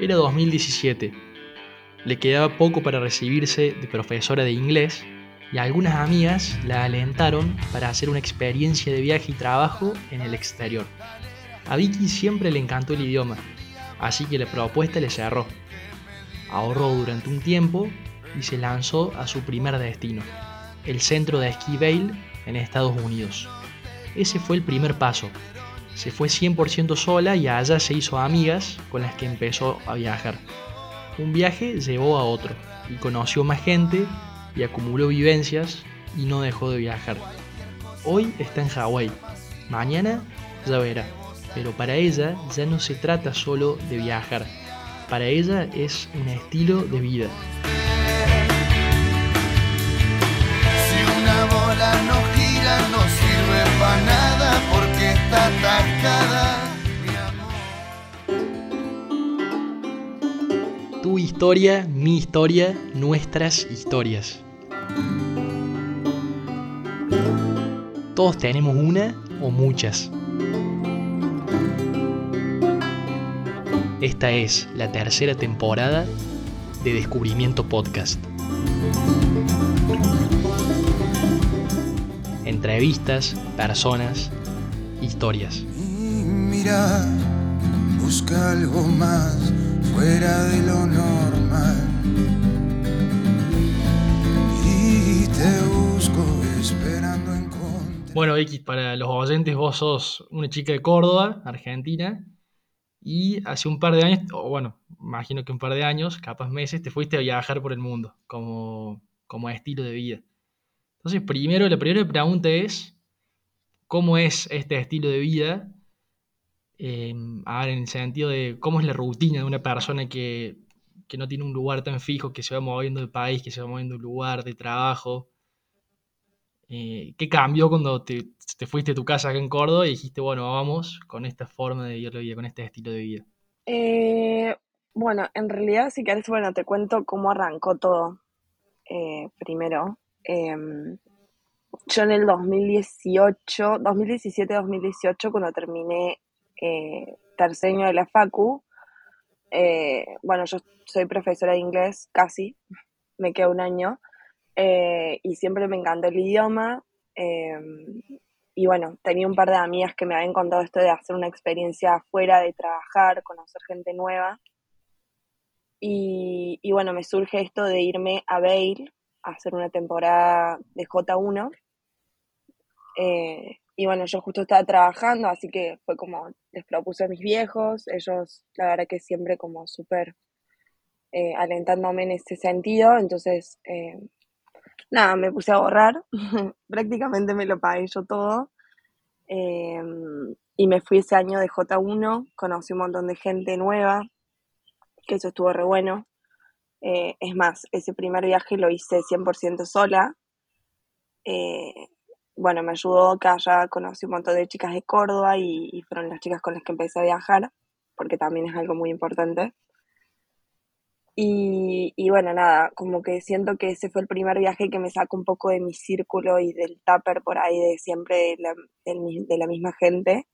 Era 2017. Le quedaba poco para recibirse de profesora de inglés y algunas amigas la alentaron para hacer una experiencia de viaje y trabajo en el exterior. A Vicky siempre le encantó el idioma, así que la propuesta le cerró. Ahorró durante un tiempo y se lanzó a su primer destino, el centro de esquí Vail en Estados Unidos. Ese fue el primer paso. Se fue 100% sola y allá se hizo amigas con las que empezó a viajar. Un viaje llevó a otro y conoció más gente y acumuló vivencias y no dejó de viajar. Hoy está en Hawái, mañana ya verá, pero para ella ya no se trata solo de viajar, para ella es un estilo de vida. Historia, mi historia, nuestras historias. Todos tenemos una o muchas. Esta es la tercera temporada de Descubrimiento Podcast. Entrevistas, personas, historias. Mira, busca algo más fuera de lo Y te busco esperando. Bueno, X, para los oyentes, vos sos una chica de Córdoba, Argentina, y hace un par de años, o bueno, imagino que un par de años, capaz meses, te fuiste a viajar por el mundo como, como estilo de vida. Entonces, primero, la primera pregunta es, ¿cómo es este estilo de vida? Eh, a ver, en el sentido de cómo es la rutina de una persona que, que no tiene un lugar tan fijo, que se va moviendo de país, que se va moviendo de lugar, de trabajo. Eh, ¿Qué cambió cuando te, te fuiste a tu casa acá en Córdoba y dijiste, bueno, vamos con esta forma de vivir la vida, con este estilo de vida? Eh, bueno, en realidad, si querés, bueno, te cuento cómo arrancó todo. Eh, primero, em, yo en el 2018, 2017-2018, cuando terminé tercer de la Facu, eh, bueno, yo soy profesora de inglés, casi, me queda un año, eh, y siempre me encantó el idioma. em, y bueno, tenía un par de amigas que me habían contado esto de hacer una experiencia afuera, de trabajar, conocer gente nueva. Y, bueno, me surge esto de irme a Vail a hacer una temporada de J1. Eh, y bueno, yo justo estaba trabajando, así que fue como les propuse a mis viejos, ellos la verdad que siempre como súper eh, alentándome en ese sentido, entonces eh, nada, me puse a ahorrar, prácticamente me lo pagué yo todo. eh, y me fui ese año de J1, conocí un montón de gente nueva, que eso estuvo re bueno. Eh, es más, ese primer viaje lo hice 100% sola. Eh, bueno, me ayudó que allá conocí un montón de chicas de Córdoba y, fueron las chicas con las que empecé a viajar, porque también es algo muy importante. Y, y bueno, nada, como que siento que ese fue el primer viaje que me sacó un poco de mi círculo y del tupper por ahí, de siempre de la, de la misma gente.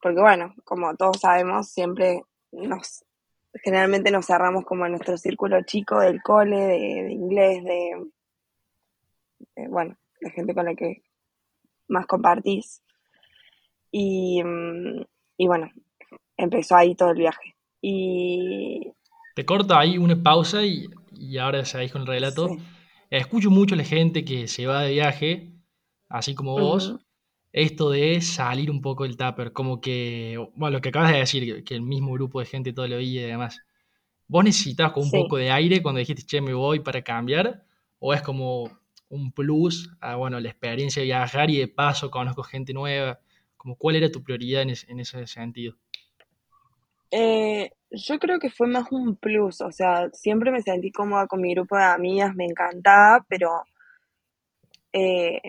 Porque bueno, como todos sabemos, siempre nos, generalmente nos cerramos como en nuestro círculo chico del cole, de, inglés, de, bueno, la gente con la que más compartís. Y, mm, y bueno, empezó ahí todo el viaje. Y Te corto ahí una pausa y, y ahora seguís con el relato. sí, Escucho mucho a la gente que se va de viaje, así como vos, ujú, esto de salir un poco del tupper, como que, bueno, lo que acabas de decir, que, el mismo grupo de gente todo lo veía y demás. ¿Vos necesitabas con un sí. poco de aire cuando dijiste, che, me voy para cambiar? ¿O es como un plus a, bueno, la experiencia de viajar y de paso conozco gente nueva? Como, ¿Cuál era tu prioridad en, es- en ese sentido? Eh, yo creo que fue más un plus, o sea, siempre me sentí cómoda con mi grupo de amigas, me encantaba, pero eh,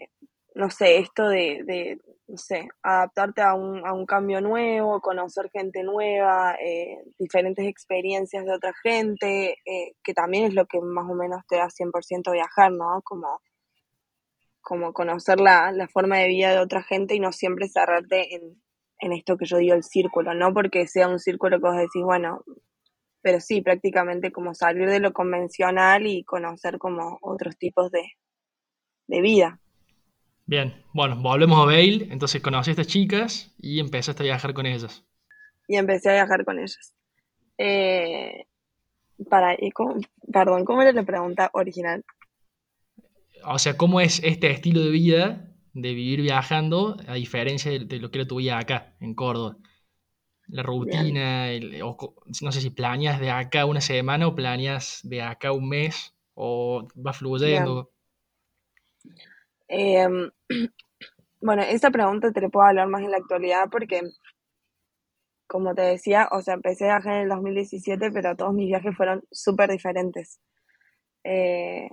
no sé, esto de, de, no sé, adaptarte a un, a un cambio nuevo, conocer gente nueva, eh, diferentes experiencias de otra gente, eh, que también es lo que más o menos te da 100% viajar, ¿no? Como, como conocer la, la forma de vida de otra gente y no siempre cerrarte en, en esto que yo digo el círculo, no porque sea un círculo que vos decís, bueno, pero sí, prácticamente como salir de lo convencional y conocer como otros tipos de, de vida. Bien, bueno, volvemos a Bale, entonces conocí a estas chicas y empezaste a viajar con ellas. Y empecé a viajar con ellas. Eh, para, y cómo- perdón, ¿cómo era la pregunta original? O sea, ¿cómo es este estilo de vida de vivir viajando a diferencia de, lo que era tu vida acá, en Córdoba? La rutina, el- o co- no sé si planeas de acá una semana o planeas de acá un mes o va fluyendo. Em, bueno, esa pregunta te la puedo hablar más en la actualidad porque, como te decía, o sea, empecé a viajar en el 2017, pero todos mis viajes fueron súper diferentes. Eh,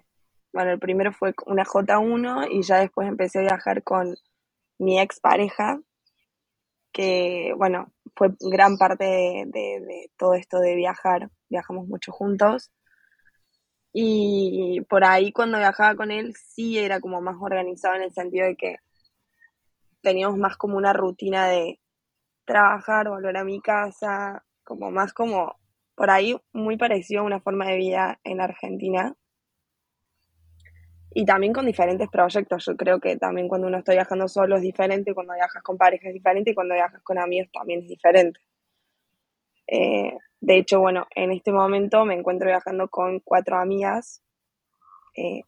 bueno, el primero fue una J1 y ya después empecé a viajar con mi ex pareja, que, bueno, fue gran parte de- de todo esto de viajar. Viajamos mucho juntos. Y por ahí cuando viajaba con él sí era como más organizado en el sentido de que teníamos más como una rutina de trabajar, volver a mi casa, como más como por ahí muy parecido a una forma de vida en Argentina. Y también con diferentes proyectos. Yo creo que también cuando uno está viajando solo es diferente, cuando viajas con pareja es diferente y cuando viajas con amigos también es diferente. Eh, de hecho, bueno, en este momento me encuentro viajando con cuatro amigas. Eh,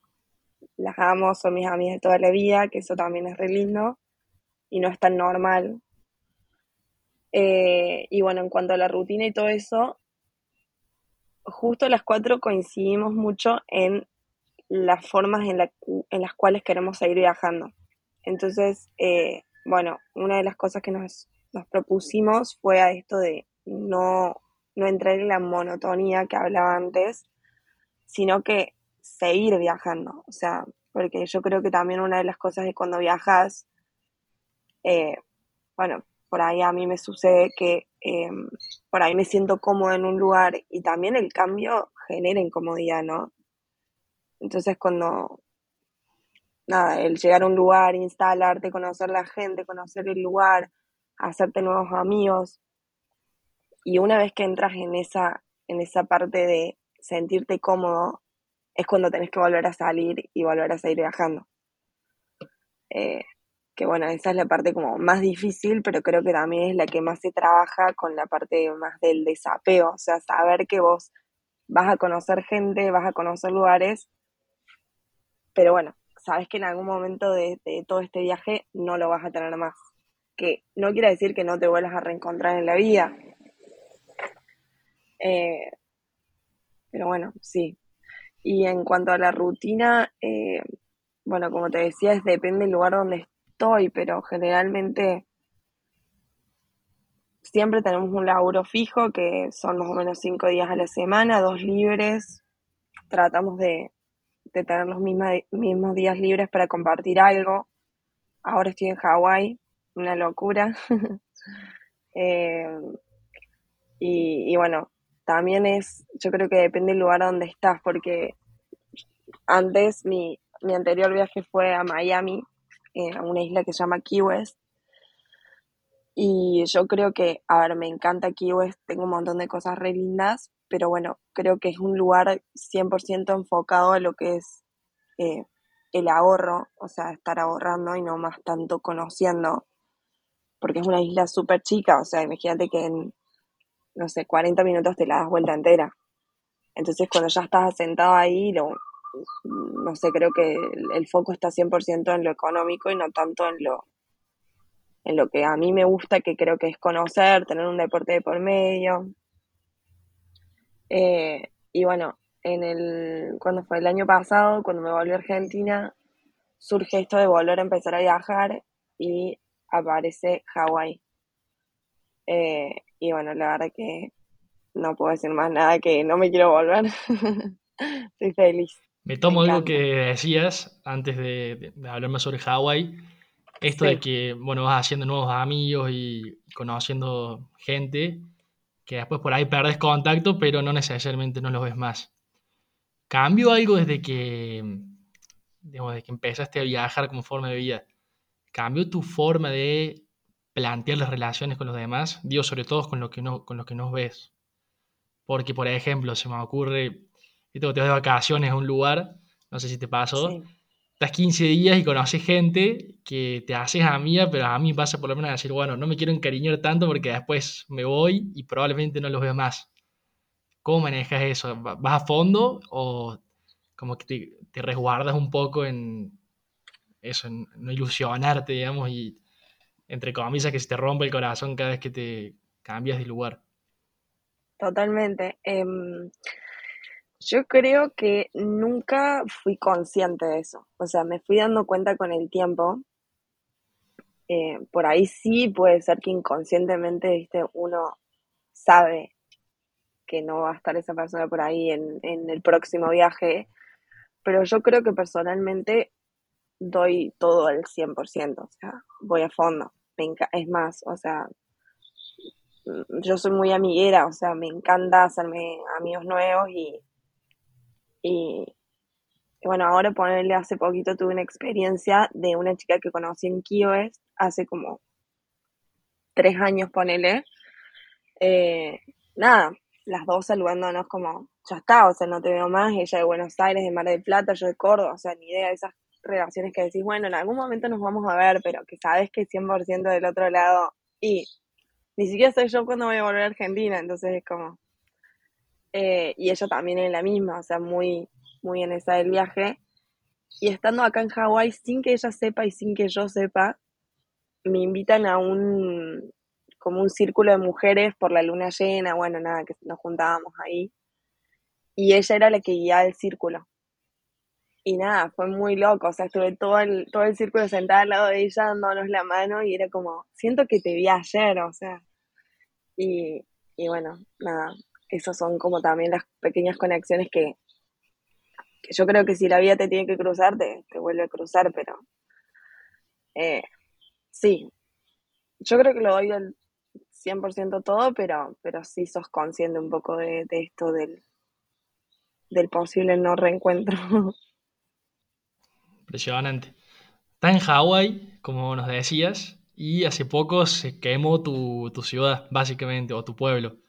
las amo, son mis amigas de toda la vida, que eso también es re lindo y no es tan normal. Eh, y bueno, en cuanto a la rutina y todo eso, justo las cuatro coincidimos mucho en las formas en, la en las cuales queremos seguir viajando. Entonces, eh, bueno, una de las cosas que nos, nos propusimos fue a esto de no, no entrar en la monotonía que hablaba antes, sino que seguir viajando. O sea, porque yo creo que también una de las cosas de cuando viajas, eh, bueno, por ahí a mí me sucede que eh, por ahí me siento cómodo en un lugar y también el cambio genera incomodidad, ¿no? Entonces cuando, nada, el llegar a un lugar, instalarte, conocer la gente, conocer el lugar, hacerte nuevos amigos, y una vez que entras en esa, en esa parte de sentirte cómodo, es cuando tenés que volver a salir y volver a seguir viajando. Eh, que bueno, esa es la parte como más difícil, pero creo que también es la que más se trabaja con la parte más del desapego, o sea, saber que vos vas a conocer gente, vas a conocer lugares, pero bueno, sabes que en algún momento de, todo este viaje no lo vas a tener más. Que no quiere decir que no te vuelvas a reencontrar en la vida. Eh, pero bueno, sí. Y en cuanto a la rutina, eh, bueno, como te decía, es depende del lugar donde estoy, pero generalmente siempre tenemos un laburo fijo que son más o menos cinco días a la semana, dos libres. Tratamos de, de tener los mismos días libres para compartir algo. Ahora estoy en Hawái, una locura. Y, y bueno, también es, yo creo que depende del lugar donde estás, porque antes mi, mi anterior viaje fue a Miami, eh, a una isla que se llama Key West. Y yo creo que, a ver, me encanta Key West, tengo un montón de cosas re lindas, pero bueno, creo que es un lugar 100% enfocado a lo que es eh, el ahorro, o sea, estar ahorrando y no más tanto conociendo, porque es una isla súper chica, o sea, imagínate que en, no sé, 40 minutos te la das vuelta entera. Entonces, cuando ya estás asentado ahí, lo, no sé, creo que el, el foco está 100% en lo económico y no tanto en lo, en lo que a mí me gusta, que creo que es conocer, tener un deporte de por medio. Eh, y bueno, en el, cuando fue el año pasado, cuando me volví a Argentina, surge esto de volver a empezar a viajar y aparece Hawái. Eh, y bueno, la verdad que no puedo decir más nada que no me quiero volver. Estoy feliz. Me tomo Me algo que decías antes de, de- hablar más sobre Hawái, esto de que, bueno, vas haciendo nuevos amigos y conociendo gente, que después por ahí perdés contacto, pero no necesariamente no los ves más. ¿Cambió algo desde que, digamos, desde que empezaste a viajar como forma de vida? ¿Cambió tu forma de plantear las relaciones con los demás? Digo, sobre todo con lo que no, con que ves. Porque, por ejemplo, se me ocurre, te vas de vacaciones a un lugar, no sé si te pasó, Sí. Estás 15 días y conoces gente que te haces amiga, pero a mí pasa por lo menos a decir, bueno, no me quiero encariñar tanto porque después me voy y probablemente no los veo más. ¿Cómo manejas eso? ¿Va- ¿Vas a fondo o como que te, te resguardas un poco en eso, en no ilusionarte, digamos, y entre comillas que se te rompe el corazón cada vez que te cambias de lugar? Totalmente. Em, yo creo que nunca fui consciente de eso. O sea, me fui dando cuenta con el tiempo. Eh, por ahí sí puede ser que inconscientemente, viste, uno sabe que no va a estar esa persona por ahí en, en el próximo viaje, pero yo creo que personalmente doy todo al 100%, o sea, voy a fondo. Es más, o sea, yo soy muy amiguera, o sea, me encanta hacerme amigos nuevos y, y, bueno, ahora ponerle hace poquito tuve una experiencia de una chica que conocí en Key West hace como tres años, ponele. Eh, nada, las dos saludándonos como, ya está, o sea, no te veo más, ella de Buenos Aires, de Mar del Plata, yo de Córdoba, o sea, ni idea de esas relaciones que decís, bueno, en algún momento nos vamos a ver, pero que sabes que 100% del otro lado, y ni siquiera sé yo cuándo voy a volver a Argentina, entonces es como, eh, y ella también es la misma, o sea, muy, muy en esa del viaje, y estando acá en Hawái, sin que ella sepa y sin que yo sepa, me invitan a un, como un círculo de mujeres por la luna llena, bueno, nada, que nos juntábamos ahí, y ella era la que guiaba el círculo. Y nada, fue muy loco, o sea, estuve todo el, todo el círculo sentada al lado de ella dándonos la mano y era como, siento que te vi ayer, o sea, y, y bueno, nada, esas son como también las pequeñas conexiones que, que yo creo que si la vida te tiene que cruzar, te, te vuelve a cruzar, pero eh, sí, yo creo que lo doy del 100% todo, pero, pero sí sos consciente un poco de, de esto del, del posible no reencuentro. Impresionante. Está en Hawái, como nos decías, y hace poco se quemó tu, tu ciudad, básicamente, o tu pueblo.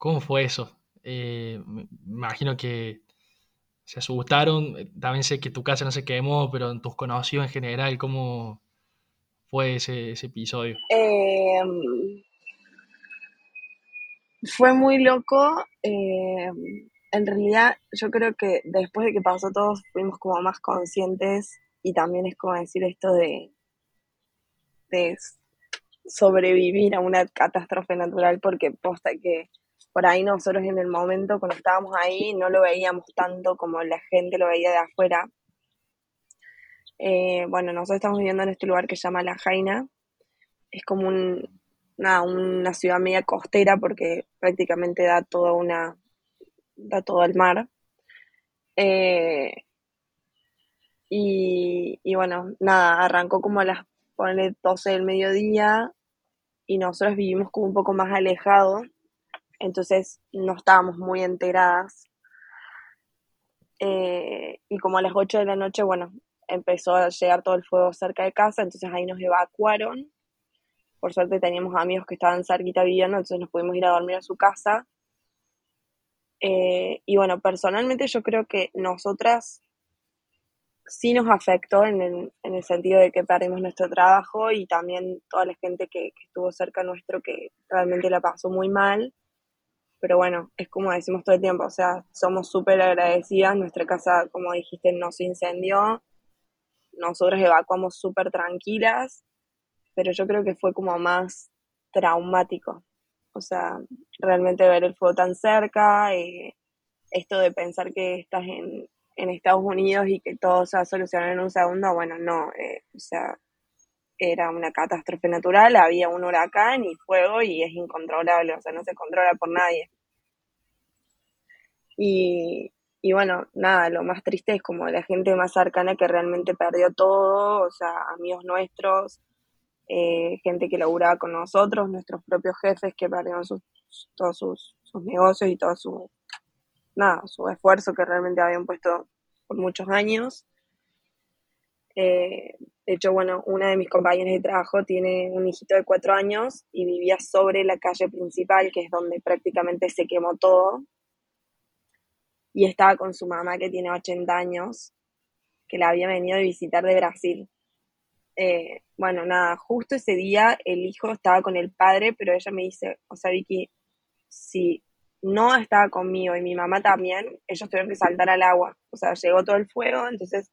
¿Cómo fue eso? Eh, me imagino que se asustaron. eh, También sé que tu casa no se quemó, pero en tus conocidos en general, ¿cómo fue ese, episodio? Eh, fue muy loco. eh, en realidad, yo creo que después de que pasó todo, fuimos como más conscientes y también es como decir esto de, de sobrevivir a una catástrofe natural, porque posta que por ahí nosotros en el momento, cuando estábamos ahí, no lo veíamos tanto como la gente lo veía de afuera. Eh, bueno, nosotros estamos viviendo en este lugar que se llama La Jaina. Es como un, una ciudad media costera porque prácticamente da toda una, da todo al mar. Eh, y, y bueno, nada, arrancó como a las, ponele 12 del mediodía y nosotros vivimos como un poco más alejados, entonces no estábamos muy enteradas. Eh, y como a las 8 de la noche, bueno, empezó a llegar todo el fuego cerca de casa, entonces ahí nos evacuaron. Por suerte teníamos amigos que estaban cerquita viviendo, entonces nos pudimos ir a dormir a su casa. Eh, y bueno, personalmente yo creo que nosotras sí nos afectó en el, en el sentido de que perdimos nuestro trabajo y también toda la gente que, que estuvo cerca nuestro que realmente la pasó muy mal. Pero bueno, es como decimos todo el tiempo, o sea, somos súper agradecidas. Nuestra casa, como dijiste, no se incendió. Nosotros evacuamos súper tranquilas, pero yo creo que fue como más traumático. O sea, realmente ver el fuego tan cerca, eh, esto de pensar que estás en, en Estados Unidos y que todo se va a solucionar en un segundo, bueno, no, eh, o sea, era una catástrofe natural, había un huracán y fuego y es incontrolable, o sea, no se controla por nadie. Y, y bueno, nada, lo más triste es como la gente más cercana que realmente perdió todo, o sea, amigos nuestros, eh, gente que laburaba con nosotros, nuestros propios jefes que perdieron sus, todos sus, sus negocios y todo su, nada, su esfuerzo que realmente habían puesto por muchos años. Eh, De hecho, bueno, una de mis compañeras de trabajo tiene un hijito de cuatro años y vivía sobre la calle principal, que es donde prácticamente se quemó todo. Y estaba con su mamá, que tiene 80 años, que la había venido a visitar de Brasil. Eh, bueno, nada, justo ese día el hijo estaba con el padre, pero ella me dice, o sea, Vicky, si no estaba conmigo y mi mamá también, ellos tuvieron que saltar al agua. O sea, llegó todo el fuego, entonces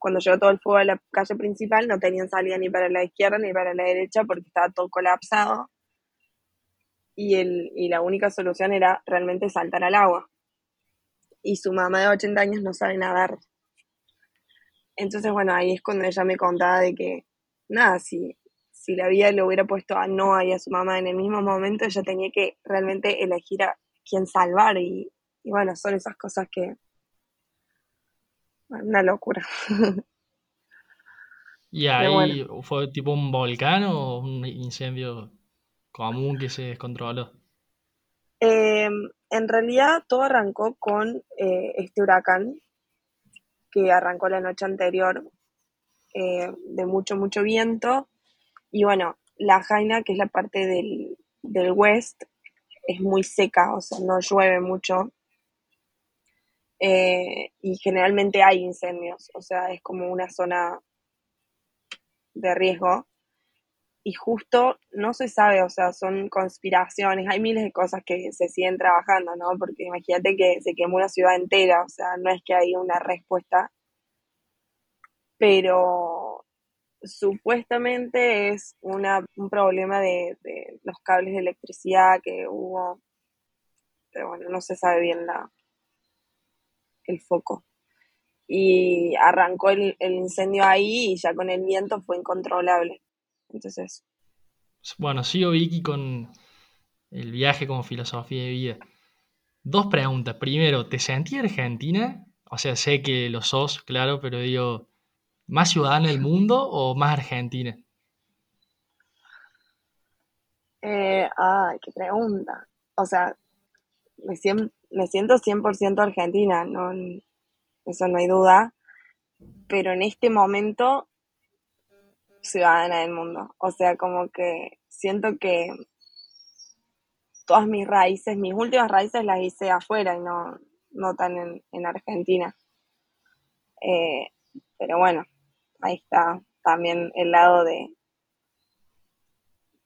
cuando llegó todo el fuego a la calle principal no tenían salida ni para la izquierda ni para la derecha porque estaba todo colapsado. Y, el, y la única solución era realmente saltar al agua. Y su mamá de 80 años no sabe nadar. Entonces, bueno, ahí es cuando ella me contaba de que, nada, si, si la vida le hubiera puesto a Noah y a su mamá en el mismo momento, ella tenía que realmente elegir a quién salvar. Y, y bueno, son esas cosas que, una locura. ¿Y ahí fue tipo un volcán o un incendio común que se descontroló? Em, en realidad todo arrancó con eh, este huracán que arrancó la noche anterior eh, de mucho, mucho viento. Y bueno, la Jaina, que es la parte del, del west, es muy seca, o sea, no llueve mucho. Eh, y generalmente hay incendios, o sea, es como una zona de riesgo. Y justo no se sabe, o sea, son conspiraciones, hay miles de cosas que se siguen trabajando, ¿no? Porque imagínate que se quemó una ciudad entera, o sea, no es que hay una respuesta, pero supuestamente es una, un problema de, de los cables de electricidad que hubo, pero bueno, no se sabe bien la, el foco. Y arrancó el, incendio ahí y ya con el viento fue incontrolable. Entonces. Bueno, sigo Vicky con el viaje como filosofía de vida. Dos preguntas. Primero, ¿te sentí argentina? O sea, sé que lo sos, claro, pero digo, ¿más ciudadana del mundo o más argentina? Eh, ay, qué pregunta. O sea, me, siento, me siento 100% argentina, no, eso no hay duda, pero en este momento ciudadana del mundo. O sea, como que siento que todas mis raíces, mis últimas raíces las hice afuera y no, no tan en, Argentina. Eh, pero bueno, ahí está también el lado de,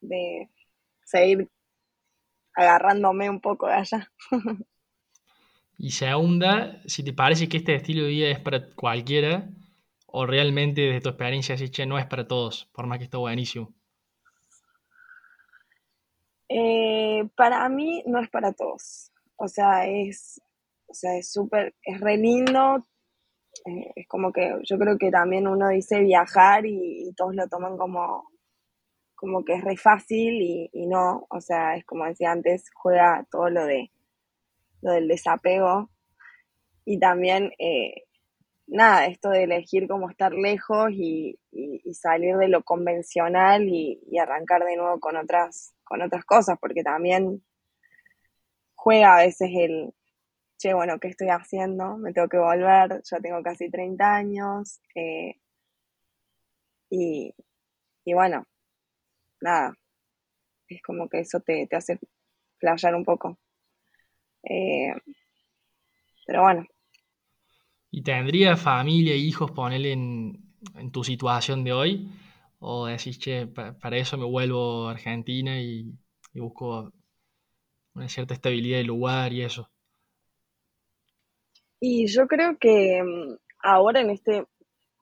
de seguir agarrándome un poco de allá. Y segunda, si te parece que este estilo de vida es para cualquiera, o realmente desde tu experiencia no es para todos, por más que esté buenísimo. Eh, para mí no es para todos. O sea, es, o sea, es súper, es re lindo. Eh, es como que yo creo que también uno dice viajar y, todos lo toman como, como que es re fácil y, y no. O sea, es como decía antes, juega todo lo de lo del desapego y también, eh, nada, esto de elegir cómo estar lejos y, salir de lo convencional y, arrancar de nuevo con otras, con otras cosas, porque también juega a veces el, che, bueno, ¿qué estoy haciendo? Me tengo que volver, yo tengo casi 30 años, eh, y, bueno, nada, es como que eso te, te hace flashear un poco. Eh, pero bueno. ¿Y tendría familia e hijos ponerle en, tu situación de hoy? ¿O decís, che, para eso me vuelvo a Argentina y, busco una cierta estabilidad de lugar y eso? Y yo creo que mm, ahora en este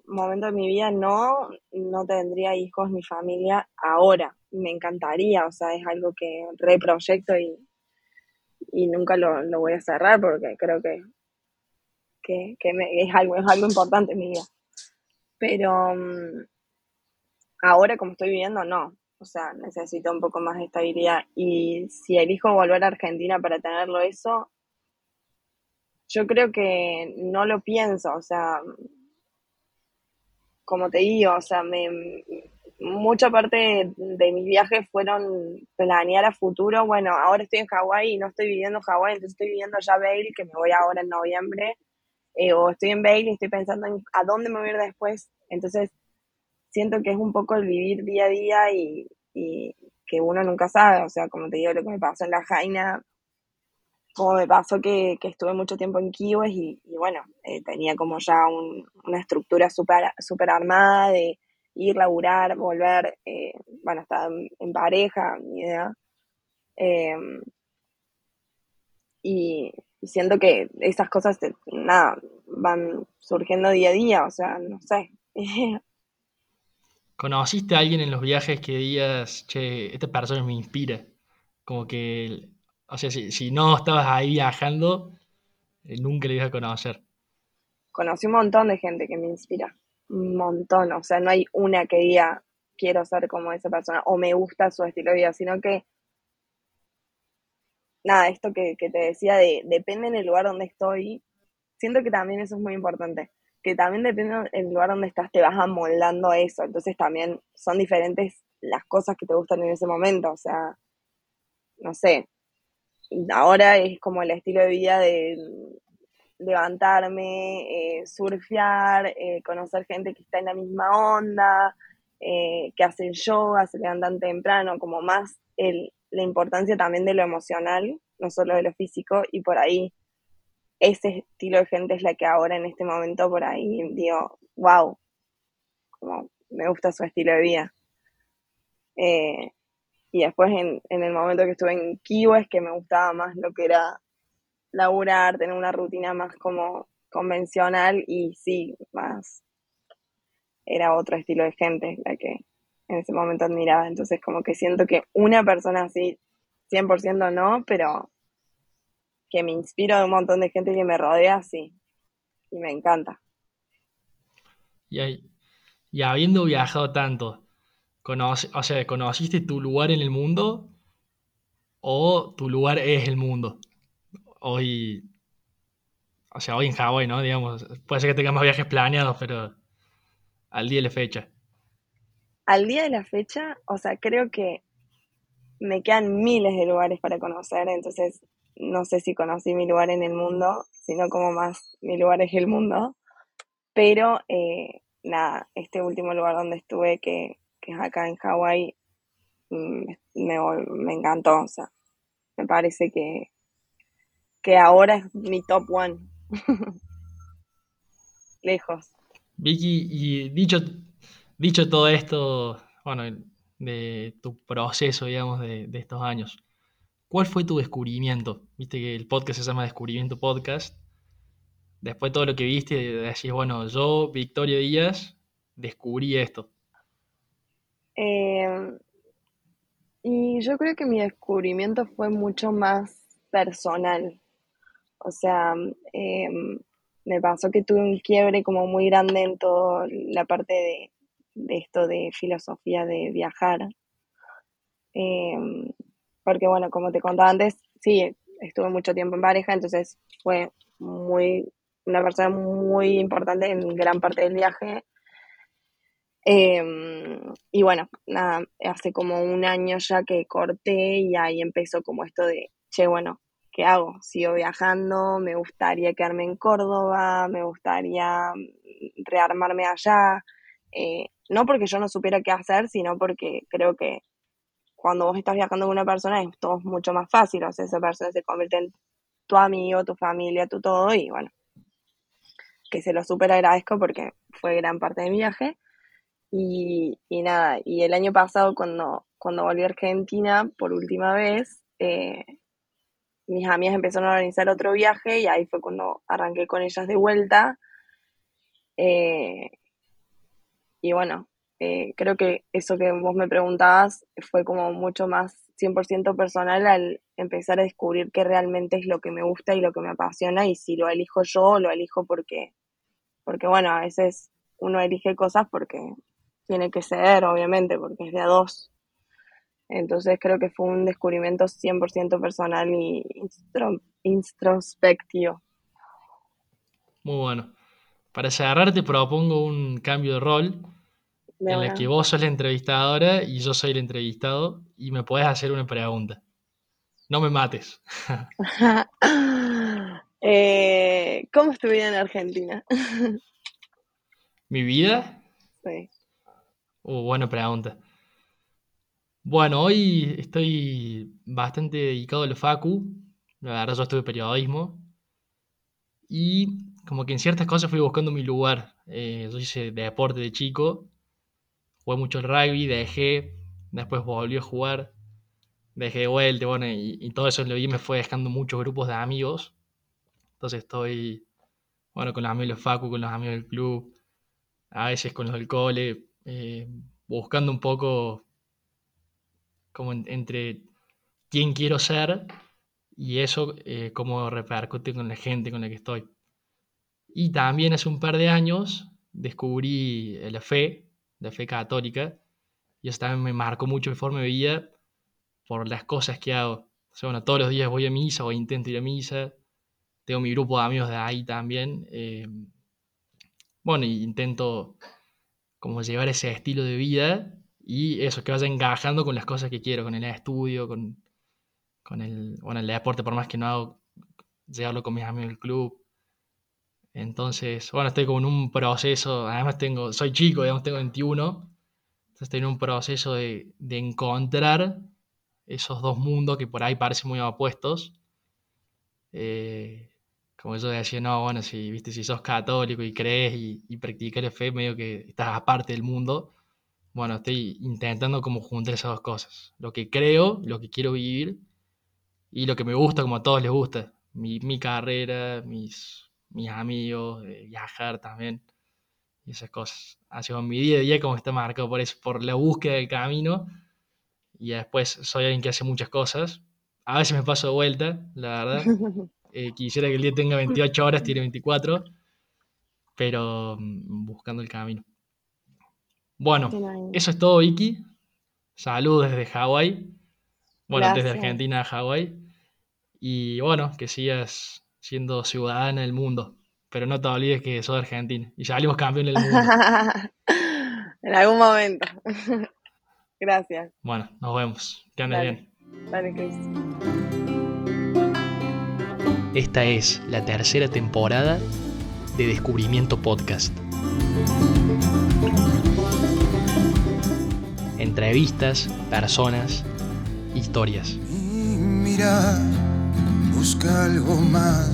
momento de mi vida no, no tendría hijos ni familia ahora. Me encantaría, o sea, es algo que reproyecto y, y nunca lo, voy a cerrar porque creo que, que, es, algo, es algo importante en mi vida. Pero mm, ahora como estoy viviendo, no. O sea, necesito un poco más de estabilidad. Y si elijo volver a Argentina para tenerlo eso, yo creo que no lo pienso. O sea, como te digo, o sea, me, mucha parte de mis viajes fueron planear a futuro. Bueno, ahora estoy en Hawái y no estoy viviendo en Hawái, entonces estoy viviendo ya Bale, que me voy ahora en noviembre. Eh, o estoy en Bale y estoy pensando en a dónde me voy a ir después. Entonces, siento que es un poco el vivir día a día y, y que uno nunca sabe, o sea, como te digo, lo que me pasó en la Jaina, como me pasó que, que estuve mucho tiempo en Kiwes y, y bueno, eh, tenía como ya un- una estructura súper super armada de ir, laburar, volver, eh, bueno, estaba en, en pareja, ni idea. Eh, y, y siento que esas cosas, nada, van surgiendo día a día, o sea, no sé. ¿Conociste a alguien en los viajes que digas, che, esta persona me inspira? Como que, o sea, si, si no estabas ahí viajando, eh, nunca le ibas a conocer. Conocí un montón de gente que me inspira, un montón, o sea, no hay una que diga, quiero ser como esa persona o me gusta su estilo de vida, sino que nada, esto que, que te decía de depende en el lugar donde estoy, siento que también eso es muy importante, que también depende del lugar donde estás, te vas amoldando eso, entonces también son diferentes las cosas que te gustan en ese momento, o sea, no sé, ahora es como el estilo de vida de levantarme, eh, surfear, eh, conocer gente que está en la misma onda, eh, que hacen yoga, se levantan temprano, como más el, la importancia también de lo emocional, no solo de lo físico, y por ahí ese estilo de gente es la que ahora en este momento por ahí digo, wow, como me gusta su estilo de vida. Y después en, en, el momento que estuve en Kiwo es que me gustaba más lo que era laburar, tener una rutina más como convencional y sí, más era otro estilo de gente la que en ese momento admiraba. Entonces como que siento que una persona así, 100% no, pero que me inspiro de un montón de gente que me rodea, sí. Y me encanta. Y, habiendo viajado tanto, conoce, o sea, ¿conociste tu lugar en el mundo o tu lugar es el mundo? Hoy, o sea, hoy en Hawái, ¿no? Digamos, puede ser que tengas más viajes planeados, pero al día de la fecha. Al día de la fecha, o sea, creo que me quedan miles de lugares para conocer, entonces no sé si conocí mi lugar en el mundo, sino como más mi lugar es el mundo. Pero eh, nada, este último lugar donde estuve, que, que es acá en Hawái, me, me, encantó. O sea, me parece que, que ahora es mi top one. Lejos. Vicky, y dicho, dicho todo esto, bueno, de tu proceso, digamos, de, de estos años, ¿Cuál fue tu descubrimiento? Viste que el podcast se llama Descubrimiento Podcast. Después de todo lo que viste, decís, bueno, yo, Victoria Díaz, descubrí esto. Eh, y yo creo que mi descubrimiento fue mucho más personal. O sea, eh, me pasó que tuve un quiebre como muy grande en toda la parte de, esto de filosofía de viajar. Eh, porque bueno, como te contaba antes, sí, estuve mucho tiempo en pareja, entonces fue muy, una persona muy importante en gran parte del viaje. Eh, y bueno, nada, hace como un año ya que corté y ahí empezó como esto de, che, bueno, ¿qué hago? Sigo viajando, me gustaría quedarme en Córdoba, me gustaría rearmarme allá. Eh, no porque yo no supiera qué hacer, sino porque creo que cuando vos estás viajando con una persona es todo mucho más fácil, o sea, esa persona se convierte en tu amigo, tu familia, tu todo, y bueno, que se lo súper agradezco porque fue gran parte de mi viaje. Y, y, nada, y el año pasado cuando, cuando volví a Argentina por última vez, eh, mis amigas empezaron a organizar otro viaje y ahí fue cuando arranqué con ellas de vuelta. Eh, y bueno, eh, creo que eso que vos me preguntabas fue como mucho más 100% personal al empezar a descubrir qué realmente es lo que me gusta y lo que me apasiona y si lo elijo yo lo elijo porque, porque bueno, a veces uno elige cosas porque tiene que ser, obviamente, porque es de a dos. Entonces creo que fue un descubrimiento 100% personal y introspectivo. Muy bueno. Para cerrar te propongo un cambio de rol en la que vos sos la entrevistadora y yo soy el entrevistado y me podés hacer una pregunta. No me mates. eh, ¿Cómo es tu vida en Argentina? ¿Mi vida? Sí. Uh, buena pregunta. Bueno, hoy estoy bastante dedicado al facu. La verdad, yo estuve periodismo. Y como que en ciertas cosas fui buscando mi lugar. Eh, yo hice deporte de chico. Jugué mucho el rugby, dejé. Después volví a jugar. Dejé de vuelta, bueno, y, todo eso lo me fue dejando muchos grupos de amigos. Entonces estoy, bueno, con los amigos del facu, con los amigos del club. A veces con los del cole. eh, buscando un poco como en- entre quién quiero ser y eso eh, cómo repercute con la gente con la que estoy. Y también hace un par de años descubrí la fe, la fe católica, y eso también me marcó mucho mi forma de vida por las cosas que hago. O sea, todos los días voy a misa o intento ir a misa, tengo mi grupo de amigos de ahí también. eh, bueno, intento como llevar ese estilo de vida y eso, que vaya encajando con las cosas que quiero, con el estudio, con, con el, bueno, el deporte, por más que no hago, llevarlo con mis amigos del club. Entonces, bueno, estoy como en un proceso, además tengo, soy chico, digamos, tengo 21, entonces estoy en un proceso de, de encontrar esos dos mundos que por ahí parecen muy opuestos. Eh, como yo decía, no, bueno, si, viste, si sos católico y crees y, y practicas la fe, medio que estás aparte del mundo. Bueno, estoy intentando como juntar esas dos cosas. Lo que creo, lo que quiero vivir y lo que me gusta, como a todos les gusta. Mi, mi carrera, mis, mis amigos, eh, viajar también y esas cosas. Así como mi día a día como está marcado por eso, por la búsqueda del camino y después soy alguien que hace muchas cosas. A veces me paso de vuelta, la verdad. Eh, quisiera que el día tenga 28 horas, tiene 24, pero mm, buscando el camino. Bueno, eso es todo, Vicky. Saludos desde Hawái. Bueno, desde. Argentina a Hawái. Y bueno, que sigas siendo ciudadana del mundo. Pero no te olvides que sos Argentina. Y salimos campeones del mundo. en algún momento. Gracias. Bueno, nos vemos. Que andes Dale. bien. Dale, Chris. Esta es la tercera temporada de Descubrimiento Podcast. Entrevistas, personas, historias. Y mira, busca algo más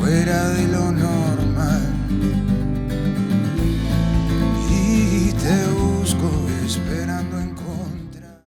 fuera de lo normal.